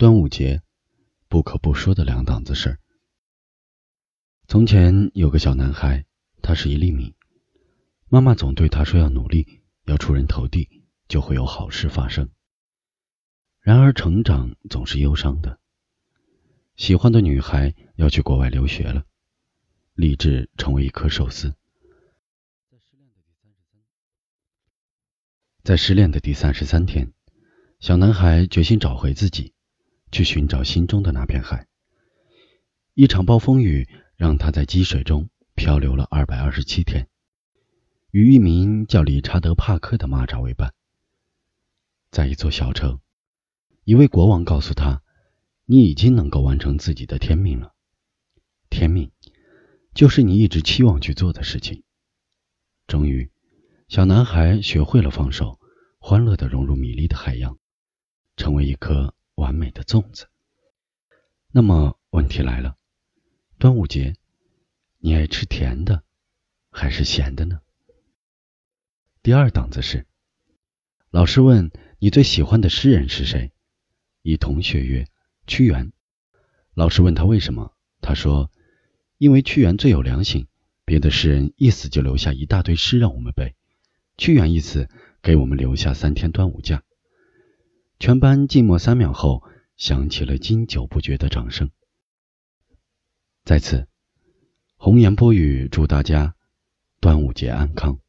端午节，不可不说的两档子事儿。从前有个小男孩，他是一粒米，妈妈总对他说要努力，要出人头地，就会有好事发生。然而成长总是忧伤的。喜欢的女孩要去国外留学了，立志成为一颗寿司。在失恋的第三十三天，小男孩决心找回自己。去寻找心中的那片海。一场暴风雨让他在积水中漂流了二百二十七天，与一名叫理查德·帕克的蚂蚱为伴。在一座小城，一位国王告诉他：“你已经能够完成自己的天命了。天命，就是你一直期望去做的事情。”终于，小男孩学会了放手，欢乐的融入米粒的海洋，成为一颗。完美的粽子。那么问题来了，端午节，你爱吃甜的还是咸的呢？第二档子是，老师问你最喜欢的诗人是谁？一同学曰屈原。老师问他为什么？他说，因为屈原最有良心，别的诗人一死就留下一大堆诗让我们背，屈原一死给我们留下三天端午假。全班静默三秒后，响起了经久不绝的掌声。在此，红颜波语祝大家端午节安康。